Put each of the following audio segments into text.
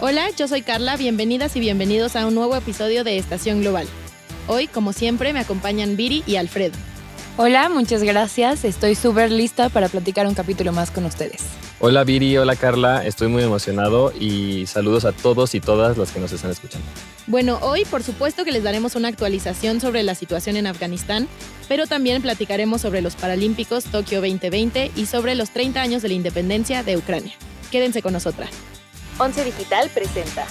Hola, yo soy Carla, bienvenidas y bienvenidos a un nuevo episodio de Estación Global. Hoy, como siempre, me acompañan Viri y Alfredo. Hola, muchas gracias. Estoy súper lista para platicar un capítulo más con ustedes. Hola Viri, hola Carla, estoy muy emocionado y saludos a todos y todas las que nos están escuchando. Bueno, hoy por supuesto que les daremos una actualización sobre la situación en Afganistán, pero también platicaremos sobre los Paralímpicos Tokio 2020 y sobre los 30 años de la independencia de Ucrania. Quédense con nosotras. Once Digital presenta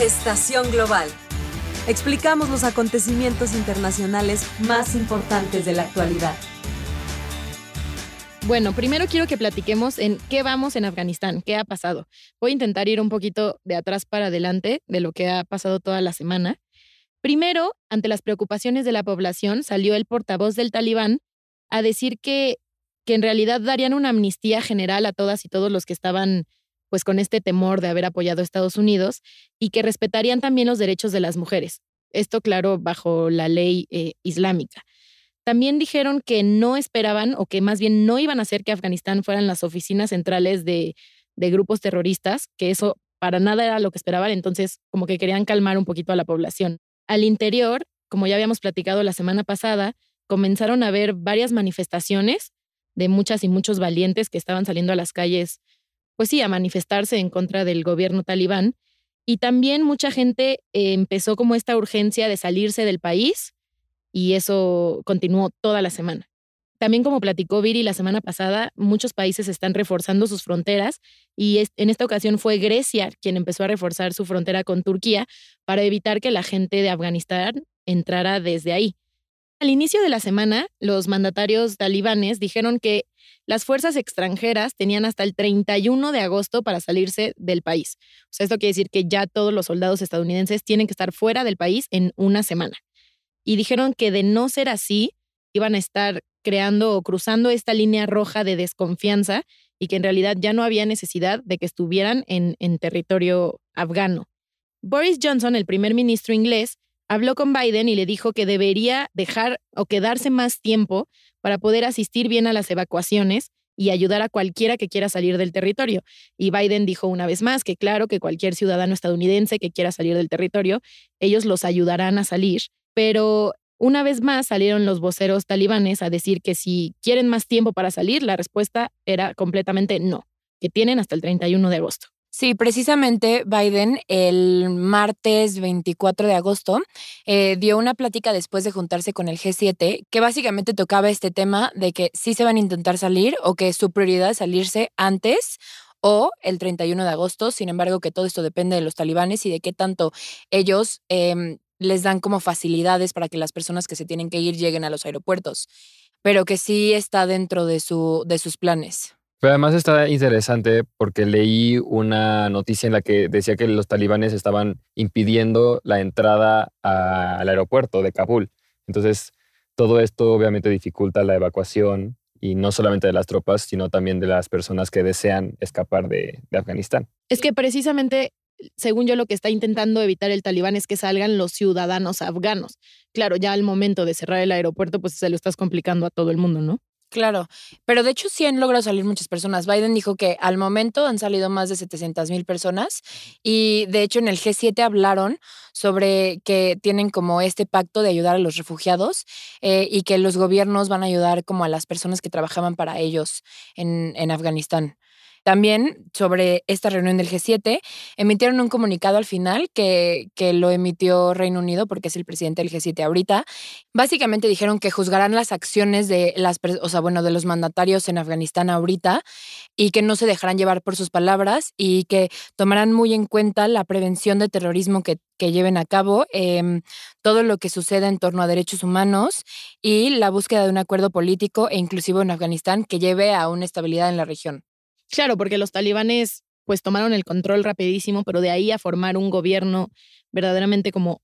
Estación Global. Explicamos los acontecimientos internacionales más importantes de la actualidad. Bueno, primero quiero que platiquemos en qué vamos en Afganistán, qué ha pasado. Voy a intentar ir un poquito de atrás para adelante de lo que ha pasado toda la semana. Primero, ante las preocupaciones de la población, salió el portavoz del talibán a decir que, que en realidad darían una amnistía general a todas y todos los que estaban pues con este temor de haber apoyado a Estados Unidos y que respetarían también los derechos de las mujeres. Esto, claro, bajo la ley eh, islámica. También dijeron que no esperaban o que más bien no iban a hacer que Afganistán fueran las oficinas centrales de, de grupos terroristas, que eso para nada era lo que esperaban, entonces como que querían calmar un poquito a la población. Al interior, como ya habíamos platicado la semana pasada, comenzaron a haber varias manifestaciones de muchas y muchos valientes que estaban saliendo a las calles, pues sí, a manifestarse en contra del gobierno talibán. Y también mucha gente eh, empezó como esta urgencia de salirse del país y eso continuó toda la semana. También como platicó Viri la semana pasada, muchos países están reforzando sus fronteras y en esta ocasión fue Grecia quien empezó a reforzar su frontera con Turquía para evitar que la gente de Afganistán entrara desde ahí. Al inicio de la semana, los mandatarios talibanes dijeron que las fuerzas extranjeras tenían hasta el 31 de agosto para salirse del país. O sea, esto quiere decir que ya todos los soldados estadounidenses tienen que estar fuera del país en una semana y dijeron que de no ser así, iban a estar creando o cruzando esta línea roja de desconfianza y que en realidad ya no había necesidad de que estuvieran en, en territorio afgano. Boris Johnson, el primer ministro inglés, habló con Biden y le dijo que debería dejar o quedarse más tiempo para poder asistir bien a las evacuaciones y ayudar a cualquiera que quiera salir del territorio. Y Biden dijo una vez más que claro que cualquier ciudadano estadounidense que quiera salir del territorio, ellos los ayudarán a salir pero una vez más salieron los voceros talibanes a decir que si quieren más tiempo para salir, la respuesta era completamente no, que tienen hasta el 31 de agosto. Sí, precisamente Biden el martes 24 de agosto eh, dio una plática después de juntarse con el G7 que básicamente tocaba este tema de que sí se van a intentar salir o que su prioridad es salirse antes o el 31 de agosto. Sin embargo, que todo esto depende de los talibanes y de qué tanto ellos em, les dan como facilidades para que las personas que se tienen que ir lleguen a los aeropuertos, pero que sí está dentro de, su, de sus planes. Pero además está interesante porque leí una noticia en la que decía que los talibanes estaban impidiendo la entrada al aeropuerto de Kabul. Entonces, todo esto obviamente dificulta la evacuación y no solamente de las tropas, sino también de las personas que desean escapar de, de Afganistán. Es que precisamente según yo, lo que está intentando evitar el talibán es que salgan los ciudadanos afganos. Claro, ya al momento de cerrar el aeropuerto, pues se lo estás complicando a todo el mundo, ¿no? Claro, pero de hecho sí han logrado salir muchas personas. Biden dijo que al momento han salido más de 700 mil personas y de hecho en el G7 hablaron sobre que tienen como este pacto de ayudar a los refugiados eh, y que los gobiernos van a ayudar como a las personas que trabajaban para ellos en, en Afganistán. También sobre esta reunión del G7, emitieron un comunicado al final que, que lo emitió Reino Unido porque es el presidente del G7 ahorita. Básicamente dijeron que juzgarán las acciones de las, bueno, de los mandatarios en Afganistán ahorita y que no se dejarán llevar por sus palabras y que tomarán muy en cuenta la prevención de terrorismo que, que lleven a cabo, em, todo lo que suceda en torno a derechos humanos y la búsqueda de un acuerdo político e inclusivo en Afganistán que lleve a una estabilidad en la región. Claro, porque los talibanes pues tomaron el control rapidísimo, pero de ahí a formar un gobierno verdaderamente como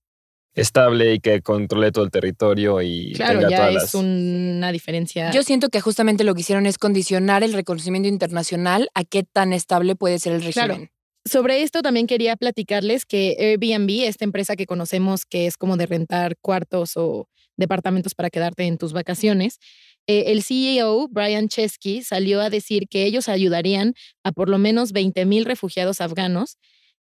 estable y que controle todo el territorio y claro, tenga ya todas es una diferencia. Yo siento que justamente lo que hicieron es condicionar el reconocimiento internacional a qué tan estable puede ser el régimen. Claro. Sobre esto también quería platicarles que Airbnb, esta empresa que conocemos que es como de rentar cuartos o departamentos para quedarte en tus vacaciones, eh, el CEO, Brian Chesky, salió a decir que ellos ayudarían a por lo menos 20 mil refugiados afganos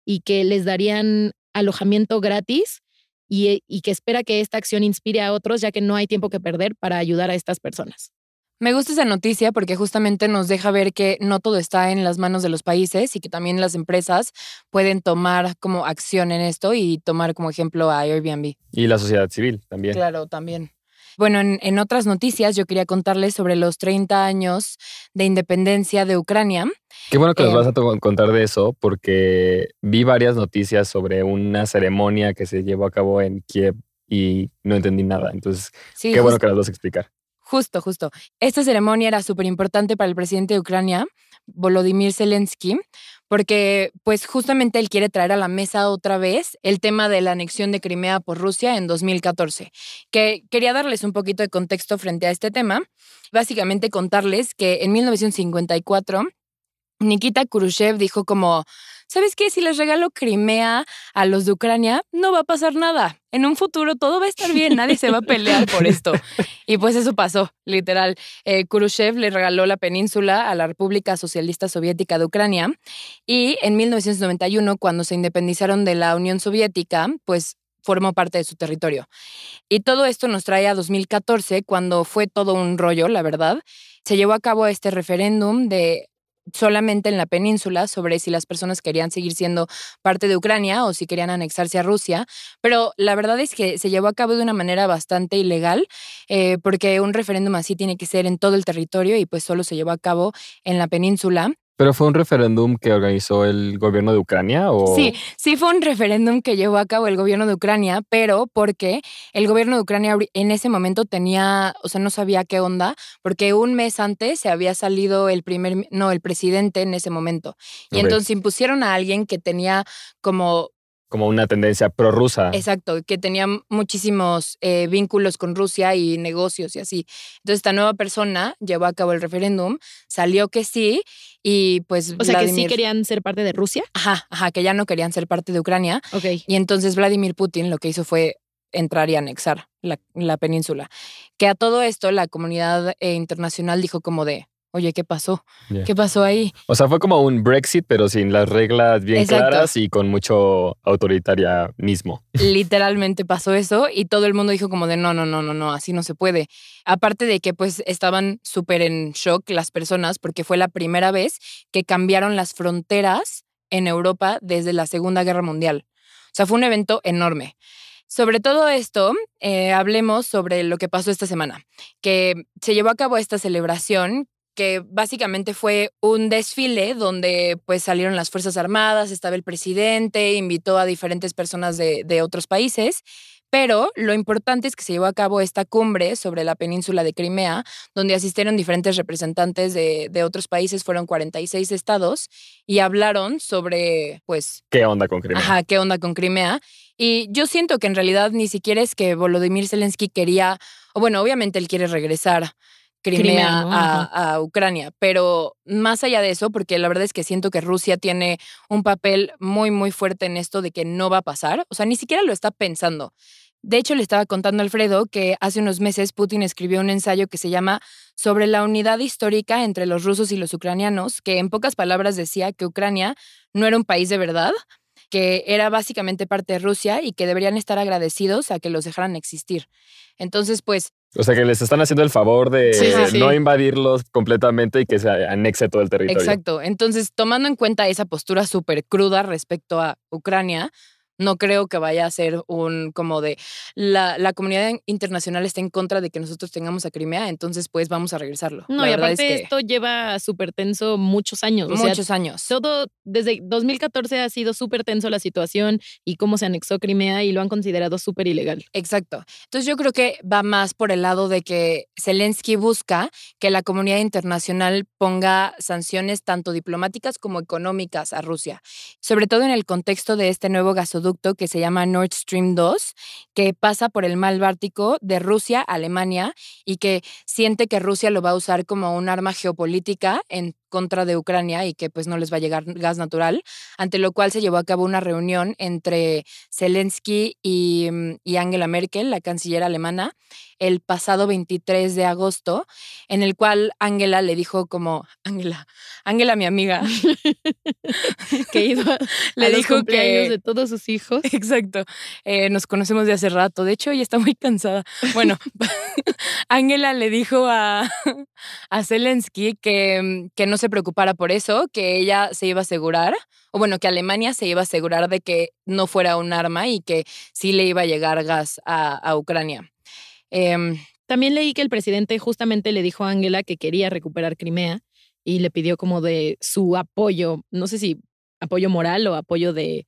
y que les darían alojamiento gratis y, y que espera que esta acción inspire a otros ya que no hay tiempo que perder para ayudar a estas personas. Me gusta esa noticia porque justamente nos deja ver que no todo está en las manos de los países y que también las empresas pueden tomar como acción en esto y tomar como ejemplo a Airbnb. Y la sociedad civil también. Claro, también. Bueno, en, en otras noticias yo quería contarles sobre los 30 años de independencia de Ucrania. Qué bueno que nos vas a to- contar de eso porque vi varias noticias sobre una ceremonia que se llevó a cabo en Kiev y no entendí nada. Entonces, Sí, qué bueno que las vas a explicar. Justo, justo. Esta ceremonia era súper importante para el presidente de Ucrania, Volodymyr Zelensky, porque pues justamente él quiere traer a la mesa otra vez el tema de la anexión de Crimea por Rusia en 2014. Que quería darles un poquito de contexto frente a este tema. Básicamente contarles que en 1954 Nikita Khrushchev dijo como, ¿sabes qué? Si les regalo Crimea a los de Ucrania, no va a pasar nada. En un futuro todo va a estar bien, nadie se va a pelear por esto. Y pues eso pasó, literal. Eh, Khrushchev le regaló la península a la República Socialista Soviética de Ucrania y en 1991, cuando se independizaron de la Unión Soviética, pues formó parte de su territorio. Y todo esto nos trae a 2014, cuando fue todo un rollo, la verdad. Se llevó a cabo este referéndum de solamente en la península sobre si las personas querían seguir siendo parte de Ucrania o si querían anexarse a Rusia, pero la verdad es que se llevó a cabo de una manera bastante ilegal, eh, porque un referéndum así tiene que ser en todo el territorio y pues solo se llevó a cabo en la península. ¿Pero fue un referéndum que organizó el gobierno de Ucrania o...? Sí, sí fue un referéndum que llevó a cabo el gobierno de Ucrania, pero porque el gobierno de Ucrania en ese momento tenía, o sea, no sabía qué onda, porque un mes antes se había salido el primer, no, el presidente en ese momento. Y entonces impusieron a alguien que tenía como Como una tendencia prorrusa. Exacto, que tenía muchísimos eh, vínculos con Rusia y negocios y así. Entonces, esta nueva persona llevó a cabo el referéndum, salió que sí, y pues O sea, que sí querían ser parte de Rusia. Ajá, ajá, que ya no querían ser parte de Ucrania. Ok. Y entonces Vladimir Putin lo que hizo fue entrar y anexar la, la península. Que a todo esto la comunidad eh, internacional dijo como de, oye, ¿qué pasó? Ya. ¿Qué pasó ahí? O sea, fue como un Brexit, pero sin las reglas bien Exacto. claras y con mucho autoritarianismo. literalmente pasó eso y todo el mundo dijo como de no, no, no, no, no, así no se puede. Aparte de que pues estaban súper en shock las personas porque fue la primera vez que cambiaron las fronteras en Europa desde la Segunda Guerra Mundial. O sea, fue un evento enorme. Sobre todo esto, eh, hablemos sobre lo que pasó esta semana, que se llevó a cabo esta celebración que básicamente fue un desfile donde pues salieron las Fuerzas Armadas, estaba el presidente, invitó a diferentes personas de, de otros países, pero lo importante es que se llevó a cabo esta cumbre sobre la península de Crimea, donde asistieron diferentes representantes de, de otros países, fueron 46 estados, y hablaron sobre pues ¿Qué onda con Crimea? Ajá, ¿qué onda con Crimea? Y yo siento que en realidad ni siquiera es que Volodymyr Zelensky quería, o bueno, obviamente él quiere regresar Crimea, Crimea, ¿no? a, a Ucrania, pero más allá de eso, porque la verdad es que siento que Rusia tiene un papel muy, muy fuerte en esto de que no va a pasar, o sea, ni siquiera lo está pensando. De hecho, le estaba contando a Alfredo que hace unos meses Putin escribió un ensayo que se llama Sobre la unidad histórica entre los rusos y los ucranianos, que en pocas palabras decía que Ucrania no era un país de verdad, que era básicamente parte de Rusia y que deberían estar agradecidos a que los dejaran existir. Entonces, pues, O sea, que les están haciendo el favor de Sí, sí, sí. no invadirlos completamente y que se anexe todo el territorio. exacto. Entonces, tomando en cuenta esa postura súper cruda respecto a Ucrania, no creo que vaya a ser un como de la, la comunidad internacional está en contra de que nosotros tengamos a Crimea, entonces pues vamos a regresarlo. No, la y aparte es que esto lleva súper tenso muchos años. O sea, muchos años. todo desde 2014 ha sido súper tenso la situación y cómo se anexó Crimea y lo han considerado súper ilegal. Exacto. Entonces yo creo que va más por el lado de que Zelensky busca que la comunidad internacional ponga sanciones tanto diplomáticas como económicas a Rusia, sobre todo en el contexto de este nuevo gasoducto que se llama Nord Stream 2, que pasa por el mar Báltico de Rusia a Alemania y que siente que Rusia lo va a usar como un arma geopolítica en contra de Ucrania y que pues no les va a llegar gas natural, ante lo cual se llevó a cabo una reunión entre Zelensky y, mm, y Angela Merkel, la canciller alemana, el pasado 23 de agosto, en el cual Ángela le dijo como, Ángela, Ángela mi amiga, que iba le a los dijo cumpleaños que... de todos sus hijos. Exacto. Eh, nos conocemos de hace rato. De hecho, ella está muy cansada. Bueno, Ángela le dijo a, a Zelensky que, mm, que no se preocupara por eso, que ella se iba a asegurar, o bueno, que Alemania se iba a asegurar de que no fuera un arma y que sí le iba a llegar gas a, a Ucrania. Em, También leí que el presidente justamente le dijo a Angela que quería recuperar Crimea y le pidió como de su apoyo, no sé si apoyo moral o apoyo de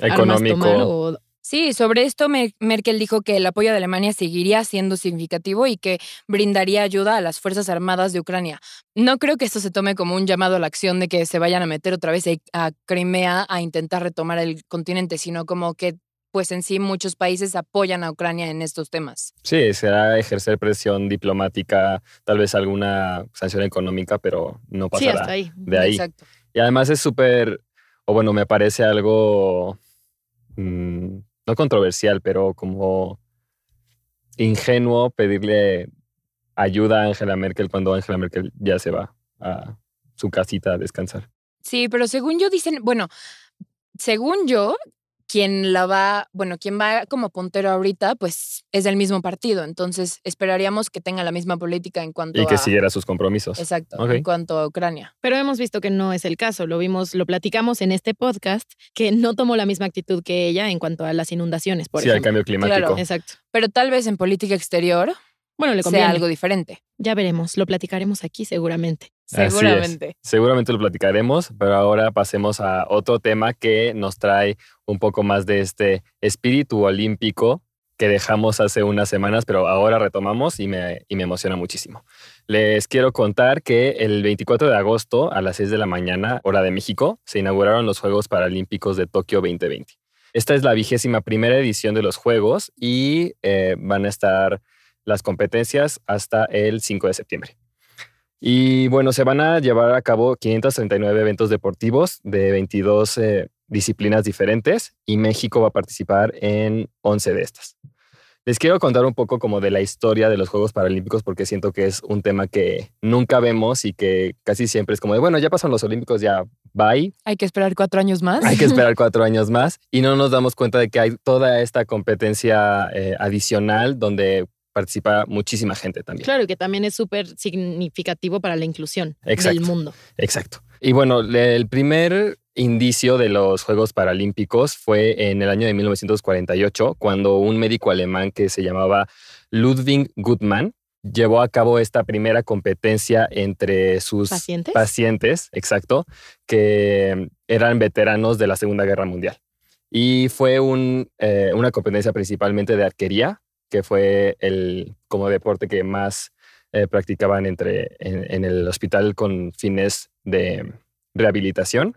armas Económico. tomar o Sí, sobre esto Mer- Merkel dijo que el apoyo de Alemania seguiría siendo significativo y que brindaría ayuda a las Fuerzas Armadas de Ucrania. No creo que esto se tome como un llamado a la acción de que se vayan a meter otra vez a Crimea a intentar retomar el continente, sino como que pues en sí muchos países apoyan a Ucrania en estos temas. Sí, será ejercer presión diplomática, tal vez alguna sanción económica, pero no sí, pasará hasta ahí. de ahí. Exacto. Y además es súper, o bueno, me parece algo, mm, no controversial, pero como ingenuo pedirle ayuda a Angela Merkel cuando Angela Merkel ya se va a su casita a descansar. Sí, pero según yo dicen, bueno, según yo, quien la va, bueno, quien va como puntero ahorita, pues es del mismo partido. Entonces esperaríamos que tenga la misma política en cuanto Y que a. siguiera sus compromisos. Exacto, en cuanto a Ucrania. Pero hemos visto que no es el caso. Lo vimos, lo platicamos en este podcast, que no tomó la misma actitud que ella en cuanto a las inundaciones, por sí, al ejemplo. cambio climático. Claro. Exacto. Pero tal vez en política exterior Bueno, le conviene. sea algo diferente. Ya veremos, lo platicaremos aquí seguramente. Así es. Seguramente. Seguramente lo platicaremos, pero ahora pasemos a otro tema que nos trae un poco más de este espíritu olímpico que dejamos hace unas semanas, pero ahora retomamos y me, y me emociona muchísimo. Les quiero contar que el 24 de agosto a las 6 de la mañana, hora de México, se inauguraron los Juegos Paralímpicos de Tokio 2020. Esta es la vigésima primera edición de los Juegos y eh, van a estar las competencias hasta el 5 de septiembre. Y bueno, se van a llevar a cabo 539 eventos deportivos de 22 eh, disciplinas diferentes y México va a participar en 11 de estas. Les quiero contar un poco como de la historia de los Juegos Paralímpicos porque siento que es un tema que nunca vemos y que casi siempre es como de, bueno, ya pasan los Olímpicos, ya bye, Hay que esperar cuatro años más. hay que esperar cuatro años más y no nos damos cuenta de que hay toda esta competencia eh, adicional donde participa muchísima gente también. Claro, que también es súper significativo para la inclusión Exacto. del mundo. Exacto. Y bueno, el primer indicio de los Juegos Paralímpicos fue en el año de 1948, cuando un médico alemán que se llamaba Ludwig Gutmann llevó a cabo esta primera competencia entre sus ¿Pacientes? pacientes, exacto, que eran veteranos de la Segunda Guerra Mundial. Y fue un, eh, una competencia principalmente de arquería, que fue el como deporte que más eh, practicaban entre, en, el hospital con fines de rehabilitación.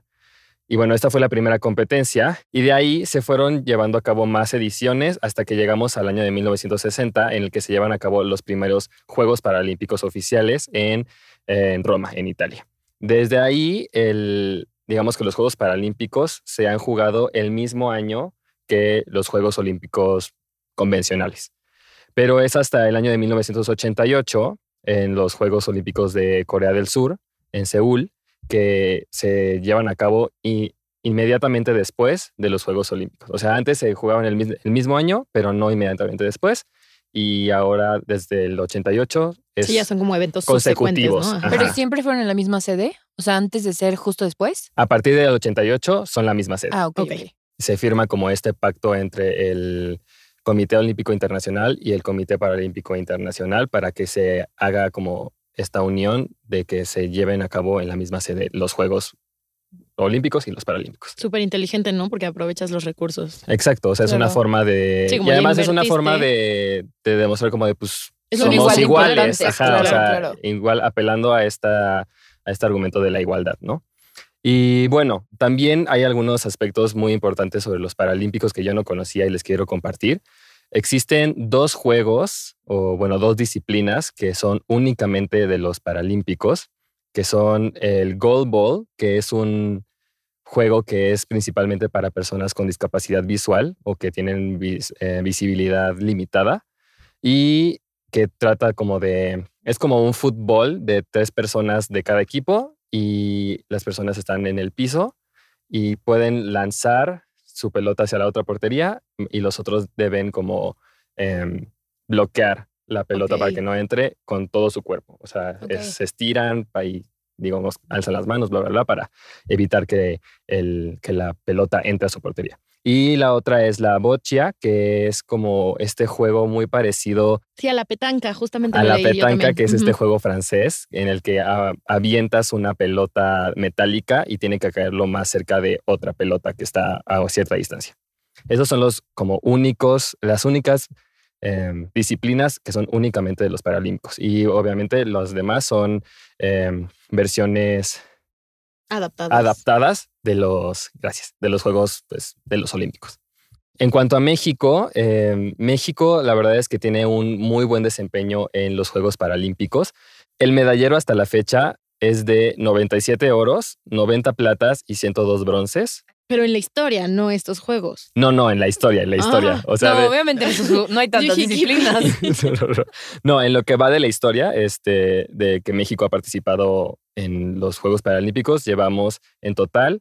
Y bueno, esta fue la primera competencia y de ahí se fueron llevando a cabo más ediciones hasta que llegamos al año de 1960 en el que se llevan a cabo los primeros Juegos Paralímpicos oficiales en, eh, en Roma, en Italia. Desde ahí, el, digamos que los Juegos Paralímpicos se han jugado el mismo año que los Juegos Olímpicos convencionales. Pero es hasta el año de 1988, en los Juegos Olímpicos de Corea del Sur, en Seúl, que se llevan a cabo y inmediatamente después de los Juegos Olímpicos. O sea, antes se jugaban el, el mismo año, pero no inmediatamente después. Y ahora, desde el 88, es Sí, ya son como eventos consecutivos. ¿no? Pero siempre fueron en la misma sede. O sea, antes de ser justo después. a partir del 88 son la misma sede. Ah, ok. Ok. ok. se firma como este pacto entre el Comité Olímpico Internacional y el Comité Paralímpico Internacional para que se haga como esta unión de que se lleven a cabo en la misma sede los Juegos Olímpicos y los Paralímpicos. Súper inteligente, ¿no? Porque aprovechas los recursos. Exacto, o sea, es una forma de... Sí, y además es una forma de, de demostrar como de, pues, Es somos igual iguales. Ajá, o sea, claro. igual apelando a, esta, a este argumento de la igualdad, ¿no? Y bueno, también hay algunos aspectos muy importantes sobre los Paralímpicos que yo no conocía y les quiero compartir. Existen dos juegos, o bueno, dos disciplinas que son únicamente de los Paralímpicos, que son el Goalball, que es un juego que es principalmente para personas con discapacidad visual o que tienen eh, visibilidad limitada, y que trata como de, es como un fútbol de tres personas de cada equipo y las personas están en el piso y pueden lanzar su pelota hacia la otra portería y los otros deben como em, bloquear la pelota para que no entre con todo su cuerpo. O sea, es- se estiran y, digamos, alzan las manos, bla, bla, bla, para evitar que, el, que la pelota entre a su portería. Y la otra es la boccia, que es como este juego muy parecido Sí, a la petanca, justamente a la petanca, que es este Ujú. juego francés en el que avientas una pelota metálica y tiene que caer lo más cerca de otra pelota que está a cierta distancia. Esos son los como únicos, las únicas em, disciplinas que son únicamente de los paralímpicos. Y obviamente los demás son em, versiones Adaptados. adaptadas de los, gracias, de los Juegos pues, de los Olímpicos. En cuanto a México, eh, México la verdad es que tiene un muy buen desempeño en los Juegos Paralímpicos. El medallero hasta la fecha es de 97 oros, 90 platas y 102 bronces. Pero en la historia, no estos juegos. No, no, en la historia, en la historia. Ah, o sea, no, de- obviamente no hay tantas dije, ¿qué disciplinas. no, no, no. No, en lo que va de la historia, este, de que México ha participado en los Juegos Paralímpicos, llevamos en total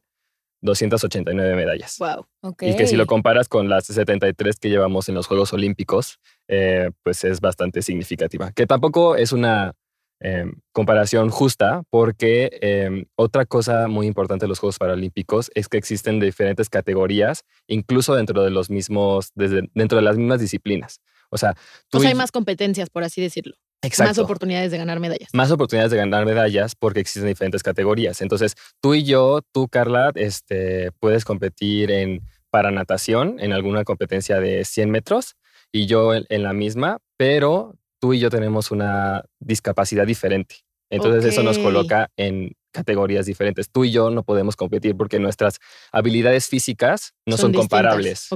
289 medallas. Wow. Y que si lo comparas con las 73 que llevamos en los Juegos Olímpicos, eh, pues es bastante significativa. Que tampoco es una eh, comparación justa, porque eh, otra cosa muy importante de los Juegos Paralímpicos es que existen diferentes categorías, incluso dentro de los mismos, desde, dentro de las mismas disciplinas. O sea, tú O sea, y- hay más competencias, por así decirlo. exacto, Más oportunidades de ganar medallas. más oportunidades de ganar medallas porque existen diferentes categorías. Entonces, tú y yo, tú, Carla, este, puedes competir en para natación en alguna competencia de 100 metros y yo en, en la misma, pero tú y yo tenemos una discapacidad diferente. Entonces, eso nos coloca en categorías diferentes. Tú y yo no podemos competir porque nuestras habilidades físicas no son, comparables.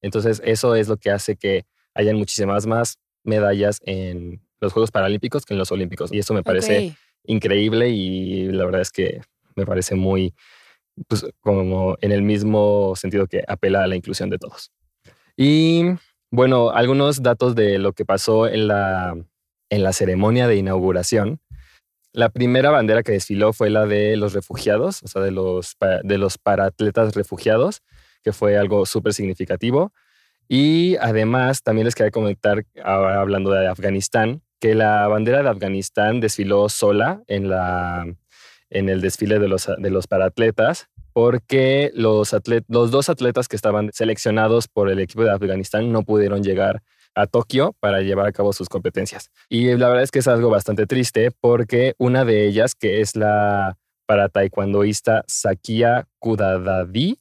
Entonces, eso es lo que hace que hayan muchísimas más medallas en los Juegos Paralímpicos que en los Olímpicos. Y eso me parece increíble y la verdad es que me parece muy, pues, como en el mismo sentido que apela a la inclusión de todos. Y bueno, algunos datos de lo que pasó en la, en la ceremonia de inauguración. La primera bandera que desfiló fue la de los refugiados, o sea, de los, de los paratletas refugiados, que fue algo súper significativo. Y además, también les quería comentar, ahora hablando de Afganistán, que la bandera de Afganistán desfiló sola en, la, en el desfile de los, de los paratletas, porque los, atlet- los dos atletas que estaban seleccionados por el equipo de Afganistán no pudieron llegar a Tokio para llevar a cabo sus competencias. Y la verdad es que es algo bastante triste porque una de ellas, que es la para taekwondoísta Sakia Kudadadi,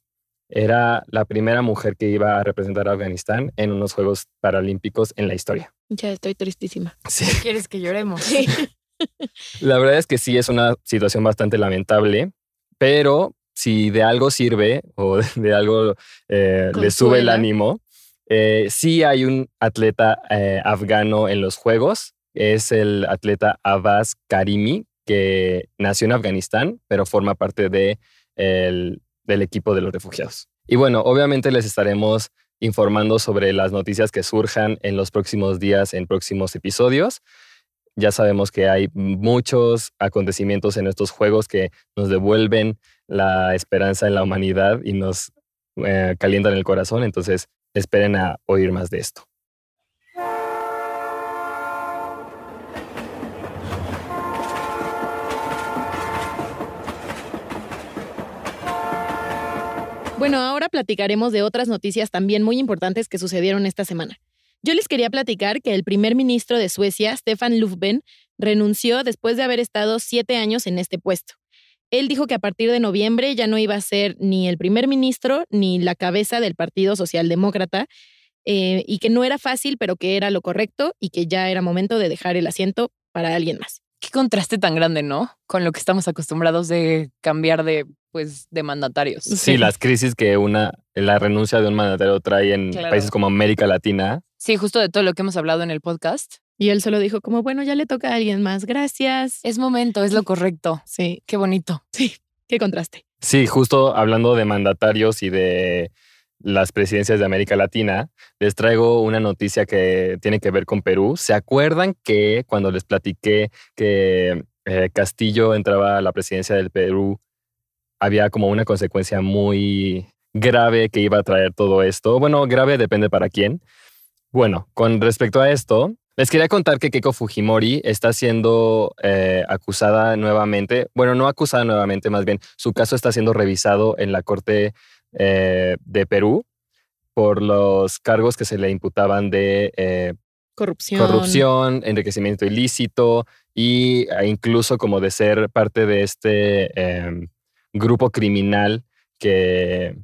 era la primera mujer que iba a representar a Afganistán en unos Juegos Paralímpicos en la historia. Ya estoy tristísima. Sí. ¿Quieres que lloremos? Sí. La verdad es que sí es una situación bastante lamentable, pero si de algo sirve o de algo eh, le sube el ánimo, eh, sí hay un atleta eh, afgano en los Juegos, es el atleta Abbas Karimi, que nació en Afganistán, pero forma parte de el- del equipo de los refugiados. Y bueno, obviamente les estaremos informando sobre las noticias que surjan en los próximos días, en próximos episodios. Ya sabemos que hay muchos acontecimientos en estos juegos que nos devuelven la esperanza en la humanidad y nos eh, calientan el corazón. Entonces, esperen a oír más de esto. Bueno, ahora platicaremos de otras noticias también muy importantes que sucedieron esta semana. Yo les quería platicar que el primer ministro de Suecia, Stefan Löfven, renunció después de haber estado siete años en este puesto. Él dijo que a partir de noviembre ya no iba a ser ni el primer ministro ni la cabeza del Partido Socialdemócrata eh, y que no era fácil, pero que era lo correcto y que ya era momento de dejar el asiento para alguien más. Qué contraste tan grande, ¿no? Con lo que estamos acostumbrados de cambiar de, pues, de mandatarios. Sí, las crisis que una, la renuncia de un mandatario trae en Claro. países como América Latina. Sí, justo de todo lo que hemos hablado en el podcast. Y él solo dijo como, bueno, ya le toca a alguien más, gracias. Es momento, es lo correcto. Sí, Qué bonito. sí, qué contraste. Sí, justo hablando de mandatarios y de, las presidencias de América Latina, les traigo una noticia que tiene que ver con Perú. ¿Se acuerdan que cuando les platiqué que eh, Castillo entraba a la presidencia del Perú, había como una consecuencia muy grave que iba a traer todo esto? Bueno, grave depende para quién. Bueno, con respecto a esto, les quería contar que Keiko Fujimori está siendo eh, acusada nuevamente, bueno, no acusada nuevamente, más bien su caso está siendo revisado en la Corte eh, de Perú por los cargos que se le imputaban de eh, Corrupción. corrupción, enriquecimiento ilícito y e incluso como de ser parte de este em, grupo criminal que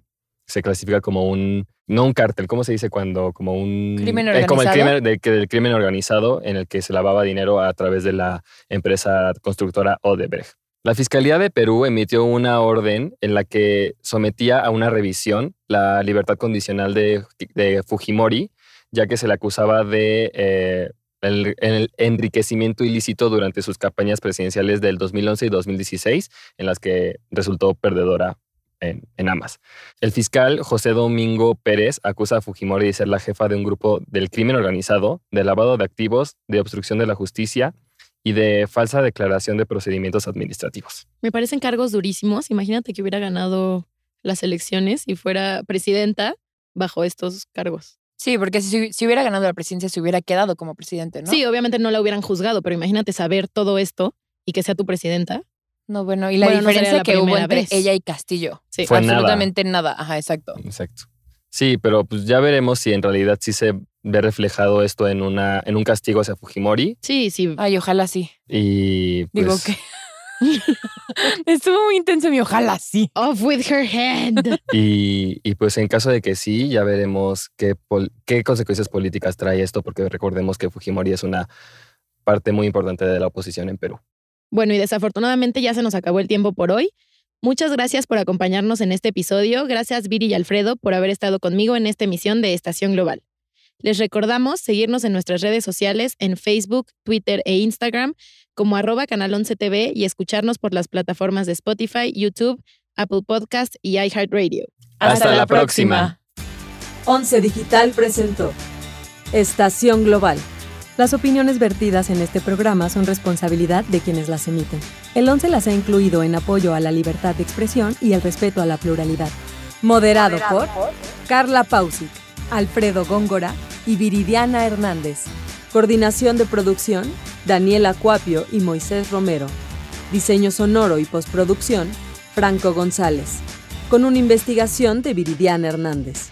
se clasifica como un, no un cártel, ¿cómo se dice cuando? Como un... ¿Crimen eh, como el organizado? crimen, del crimen organizado en el que se lavaba dinero a través de la empresa constructora Odebrecht. La Fiscalía de Perú emitió una orden en la que sometía a una revisión la libertad condicional de, de Fujimori, ya que se le acusaba de eh, el, el enriquecimiento ilícito durante sus campañas presidenciales del 2011 y 2016, en las que resultó perdedora en, en ambas. El fiscal José Domingo Pérez acusa a Fujimori de ser la jefa de un grupo del crimen organizado, de lavado de activos, de obstrucción de la justicia y de falsa declaración de procedimientos administrativos. Me parecen cargos durísimos. Imagínate que hubiera ganado las elecciones y fuera presidenta bajo estos cargos. Sí, porque si, si hubiera ganado la presidencia, se hubiera quedado como presidente, ¿no? Sí, obviamente no la hubieran juzgado, pero imagínate saber todo esto y que sea tu presidenta. No, bueno, y la Bueno, no diferencia la que hubo entre vez. ella y Castillo. Sí. Fue absolutamente nada. Ajá, exacto. Exacto. Sí, pero pues ya veremos si en realidad sí se ve reflejado esto en, una, en un castigo hacia Fujimori. Sí, sí. Ay, ojalá sí. Y pues, Digo que. Estuvo muy intenso mi ojalá sí. Off with her head. Y, y, pues en caso de que sí, ya veremos qué, pol- qué consecuencias políticas trae esto, porque recordemos que Fujimori es una parte muy importante de la oposición en Perú. Bueno, y desafortunadamente ya se nos acabó el tiempo por hoy. Muchas gracias por acompañarnos en este episodio. Gracias Viri y Alfredo por haber estado conmigo en esta emisión de Estación Global. Les recordamos seguirnos en nuestras redes sociales en Facebook, Twitter e Instagram como arroba canal 11 TV y escucharnos por las plataformas de Spotify, YouTube, Apple Podcast y iHeartRadio. Hasta la próxima. Once Digital presentó Estación Global. Las opiniones vertidas en este programa son responsabilidad de quienes las emiten. El 11 las ha incluido en apoyo a la libertad de expresión y el respeto a la pluralidad. Moderado, por Carla Pausic, Alfredo Góngora y Viridiana Hernández. Coordinación de producción, Daniela Cuapio y Moisés Romero. Diseño sonoro y postproducción, Franco González. Con una investigación de Viridiana Hernández.